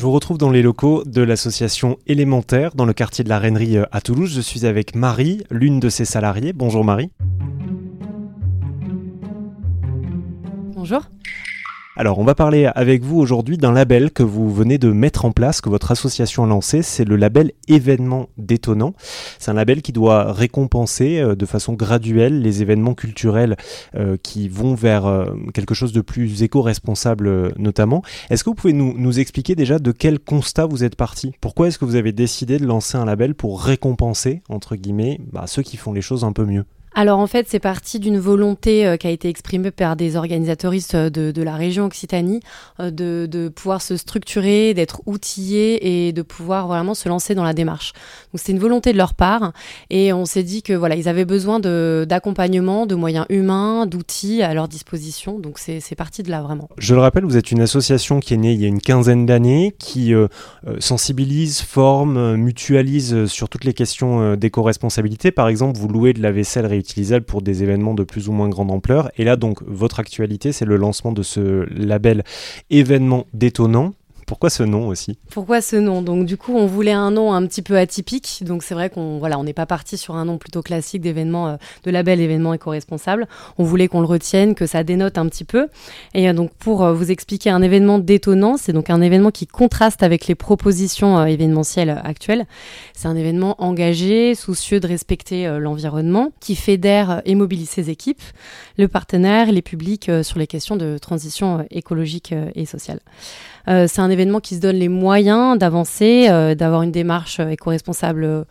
Je vous retrouve dans les locaux de l'association Élémentaire dans le quartier de la Rainerie euh, à Toulouse. Je suis avec Marie, l'une de ses salariées. Bonjour Marie. Bonjour. Alors, on va parler avec vous aujourd'hui d'un label que vous venez de mettre en place, que votre association a lancé. C'est le label Événement détonnant. C'est un label qui doit récompenser euh, de façon graduelle les événements culturels euh, qui vont vers euh, quelque chose de plus éco-responsable notamment. Est-ce que vous pouvez nous, nous, expliquer déjà de quel constat vous êtes parti? Pourquoi est-ce que vous avez décidé de lancer un label pour récompenser, entre guillemets, bah, ceux qui font les choses un peu mieux? Alors en fait, c'est parti d'une volonté euh, qui a été exprimée par des organisatoristes euh, de, la région Occitanie euh, de, pouvoir se structurer, d'être outillés et de pouvoir vraiment se lancer dans la démarche. Donc c'est une volonté de leur part et on s'est dit que voilà, ils avaient besoin d'accompagnement, de, moyens humains, d'outils à leur disposition. Donc c'est parti de là vraiment. Je le rappelle, vous êtes une association qui est née il y a une quinzaine d'années, qui sensibilise, forme, mutualise sur toutes les questions d'éco-responsabilité. Par exemple, vous louez de la vaisselle utilisable pour des événements de plus ou moins grande ampleur. Et là, donc, votre actualité, c'est le lancement de ce label événement détonnant pourquoi ce nom aussi? Pourquoi ce nom? Donc du coup, on voulait un nom un petit peu atypique. Donc c'est vrai qu'on voilà, on n'est pas parti sur un nom plutôt classique d'événement, euh, de label événement éco-responsable. On voulait qu'on le retienne, que ça dénote un petit peu. Et euh, donc pour euh, vous expliquer un événement détonnant, c'est donc un événement qui contraste avec les propositions événementielles actuelles. C'est un événement engagé, soucieux de respecter l'environnement, qui fédère et mobilise ses équipes, le partenaire, les publics sur les questions de transition écologique et sociale. Euh, c'est un événement qui se donne les moyens d'avancer, euh, d'avoir une démarche éco-responsable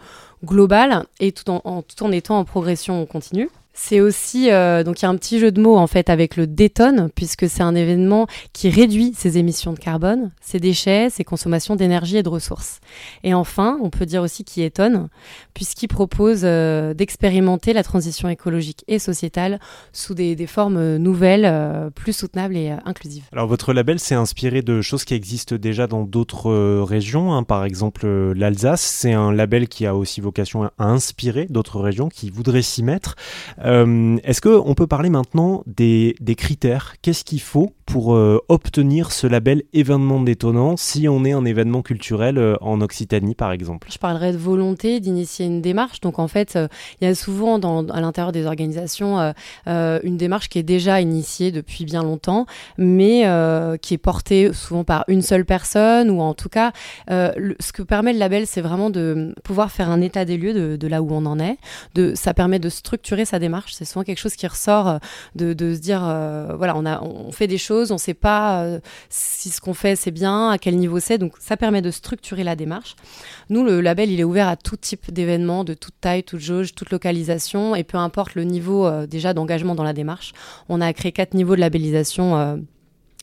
globale et tout en étant en progression continue. C'est aussi, euh, donc il y a un petit jeu de mots en fait avec le détonne, puisque c'est un événement qui réduit ses émissions de carbone, ses déchets, ses consommations d'énergie et de ressources. Et enfin, on peut dire aussi qu'il étonne, puisqu'il propose euh, d'expérimenter la transition écologique et sociétale sous des, formes nouvelles, euh, plus soutenables et inclusives. Alors votre label s'est inspiré de choses qui existent déjà dans d'autres régions, hein. par exemple l'Alsace, c'est un label qui a aussi vocation à inspirer d'autres régions qui voudraient s'y mettre. Euh, est-ce qu'on peut parler maintenant des, critères? Qu'est-ce qu'il faut pour euh, obtenir ce label événement détonnant si on est un événement culturel euh, en Occitanie par exemple? Je parlerai de volonté d'initier une démarche. Donc en fait, il y a souvent à l'intérieur des organisations une démarche qui est déjà initiée depuis bien longtemps, mais qui est portée souvent par une seule personne ou en tout cas, ce que permet le label, c'est vraiment de pouvoir faire un état des lieux de, là où on en est. Ça permet de structurer sa démarche c'est souvent quelque chose qui ressort euh, de, se dire, euh, voilà, on, a, on fait des choses, on ne sait pas euh, si ce qu'on fait c'est bien, à quel niveau c'est. Donc ça permet de structurer la démarche. Nous, le label, il est ouvert à tout type d'événements, de toute taille, toute jauge, toute localisation, et peu importe le niveau déjà d'engagement dans la démarche. On a créé quatre niveaux de labellisation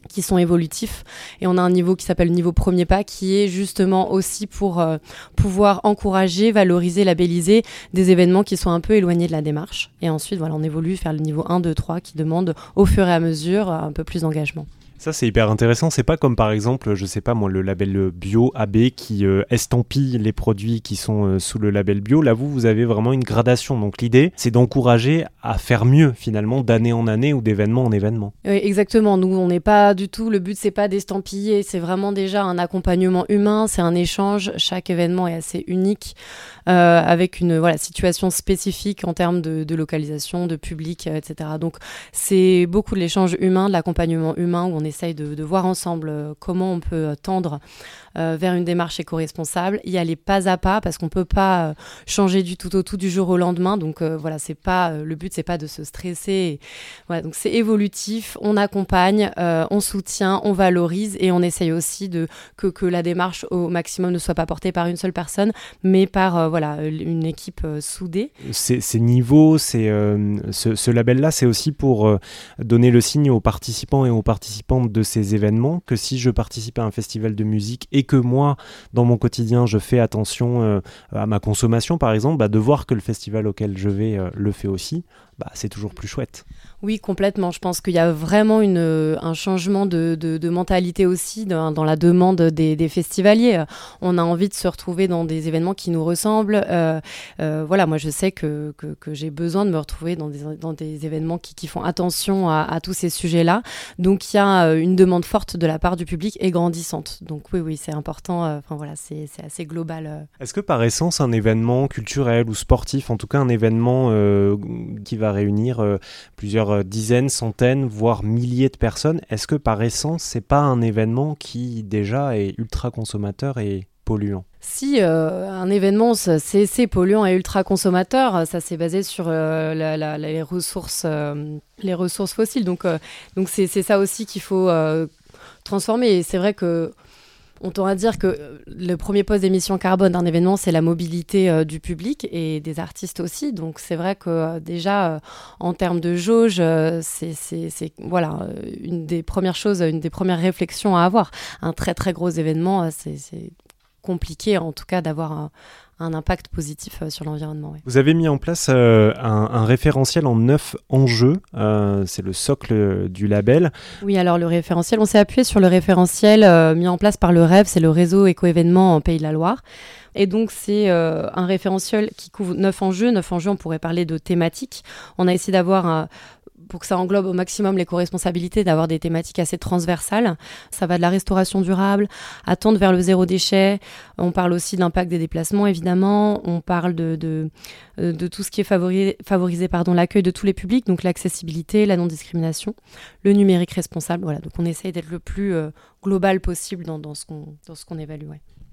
qui sont évolutifs. Et on a un niveau qui s'appelle niveau premier pas, qui est justement aussi pour euh, pouvoir encourager, valoriser, labelliser des événements qui sont un peu éloignés de la démarche. Et ensuite, voilà, on évolue vers le niveau 1, 2, 3, qui demande au fur et à mesure un peu plus d'engagement. Ça, c'est hyper intéressant. C'est pas comme par exemple, je sais pas moi, le label bio AB qui euh, estampille les produits qui sont euh, sous le label bio. Là, vous, vous avez vraiment une gradation. Donc, l'idée, c'est d'encourager à faire mieux finalement d'année en année ou d'événement en événement. Oui, exactement. Nous, on n'est pas du tout. Le but, c'est pas d'estampiller. C'est vraiment déjà un accompagnement humain. C'est un échange. Chaque événement est assez unique euh, avec une voilà situation spécifique en termes de, localisation, de public, etc. Donc, c'est beaucoup de l'échange humain, de l'accompagnement humain essaye de, voir ensemble euh, comment on peut euh, tendre euh, vers une démarche éco-responsable, y aller pas à pas parce qu'on peut pas changer du tout au tout du jour au lendemain. Donc voilà, c'est pas le but, c'est pas de se stresser. Donc c'est évolutif. On accompagne, on soutient, on valorise et on essaye aussi de que, la démarche au maximum ne soit pas portée par une seule personne, mais par voilà une équipe soudée. Ces, niveaux, ce, ce label-là, c'est aussi pour donner le signe aux participants et aux de ces événements que si je participe à un festival de musique et que moi, dans mon quotidien, je fais attention euh, à ma consommation, par exemple, bah, de voir que le festival auquel je vais euh, le fait aussi, bah, c'est toujours plus chouette. Oui, complètement. Je pense qu'il y a vraiment une, un changement de, de, mentalité aussi dans, dans la demande des, des, festivaliers. On a envie de se retrouver dans des événements qui nous ressemblent. Euh, euh, voilà, moi je sais que, que, que j'ai besoin de me retrouver dans des, dans des événements qui, qui font attention à, à tous ces sujets-là. Donc il y a euh, une demande forte de la part du public et grandissante. Donc oui, oui, c'est important. Euh, enfin voilà, c'est assez global. Euh. Est-ce que par essence, un événement culturel ou sportif, en tout cas un événement qui va réunir plusieurs euh, dizaines, centaines, voire milliers de personnes. Est-ce que par essence, c'est pas un événement qui déjà est ultra consommateur et polluant? Si euh, un événement c'est polluant et ultra consommateur, ça s'est basé sur euh, les ressources, les ressources fossiles. Donc donc c'est ça aussi qu'il faut transformer. C'est vrai que on tend à dire que euh, le premier poste d'émission carbone d'un événement, c'est la mobilité euh, du public et des artistes aussi. Donc c'est vrai que euh, déjà, en termes de jauge, c'est voilà, une des premières choses, une des premières réflexions à avoir. Un très très gros événement, c'est compliqué en tout cas d'avoir un, un impact positif euh, sur l'environnement. Vous avez mis en place euh, un, référentiel en neuf enjeux, euh, c'est le socle du label. Oui, alors le référentiel, on s'est appuyé sur le référentiel mis en place par le REV, c'est le réseau éco-événement en Pays de la Loire. Et donc, c'est un référentiel qui couvre neuf enjeux. Neuf enjeux, on pourrait parler de thématiques. On a essayé d'avoir un, pour que ça englobe au maximum l'éco-responsabilité, d'avoir des thématiques assez transversales. Ça va de la restauration durable à vers le zéro déchet. On parle aussi de l'impact des déplacements, évidemment. On parle de, de, euh, tout ce qui est favorisé, l'accueil de tous les publics, donc l'accessibilité, la non-discrimination, le numérique responsable. Voilà, donc on essaye d'être le plus euh, global possible dans, dans ce qu'on évalue.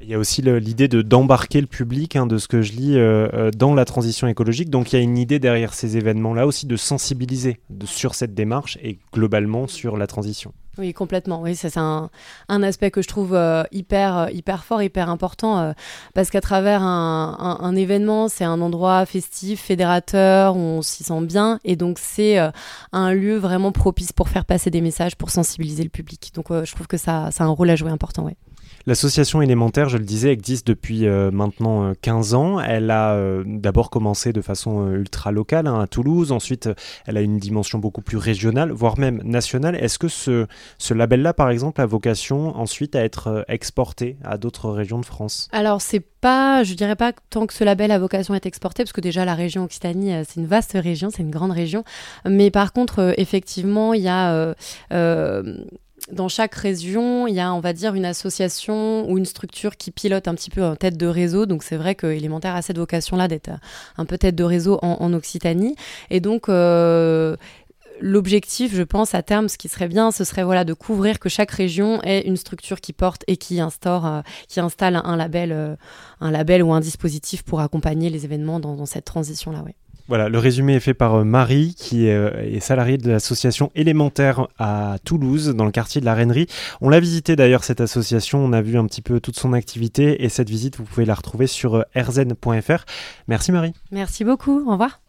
Il y a aussi l'idée de d'embarquer le public, hein, de ce que je lis, euh, euh, dans la transition écologique. Donc il y a une idée derrière ces événements-là aussi de sensibiliser sur cette démarche et globalement sur la transition. Oui, complètement. Oui, c'est un, aspect que je trouve euh, hyper, hyper fort, hyper important, parce qu'à travers un, événement, c'est un endroit festif, fédérateur, on s'y sent bien, et donc c'est un lieu vraiment propice pour faire passer des messages, pour sensibiliser le public. Donc je trouve que ça, ça a un rôle à jouer important. Ouais. L'association élémentaire, je le disais, existe depuis euh, maintenant 15 euh, ans. Elle a euh, d'abord commencé de façon ultra locale hein, à Toulouse, ensuite elle a une dimension beaucoup plus régionale, voire même nationale. Est-ce que ce, ce label-là, par exemple, a vocation ensuite à être exporté à d'autres régions de France? Alors c'est pas, je dirais pas tant que ce label a vocation à être exporté, parce que déjà la région Occitanie, c'est une vaste région, c'est une grande région. Mais par contre, effectivement, il y a dans chaque région, il y a, on va dire, une association ou une structure qui pilote un petit peu en tête de réseau. Donc, c'est vrai que Élémentaire a cette vocation-là d'être un peu tête de réseau en, Occitanie. Et donc, euh, l'objectif, je pense, à terme, ce qui serait bien, ce serait voilà de couvrir que chaque région ait une structure qui porte et qui instaure, euh, qui installe un label, euh, un label ou un dispositif pour accompagner les événements dans, dans cette transition-là. Ouais. Voilà, le résumé est fait par euh, Marie, qui est, euh, salariée de l'association élémentaire à Toulouse, dans le quartier de la Reinerie. On l'a visité d'ailleurs, cette association, on a vu un petit peu toute son activité, et cette visite, vous pouvez la retrouver sur euh, rzn.fr. Merci Marie. Merci beaucoup, au revoir.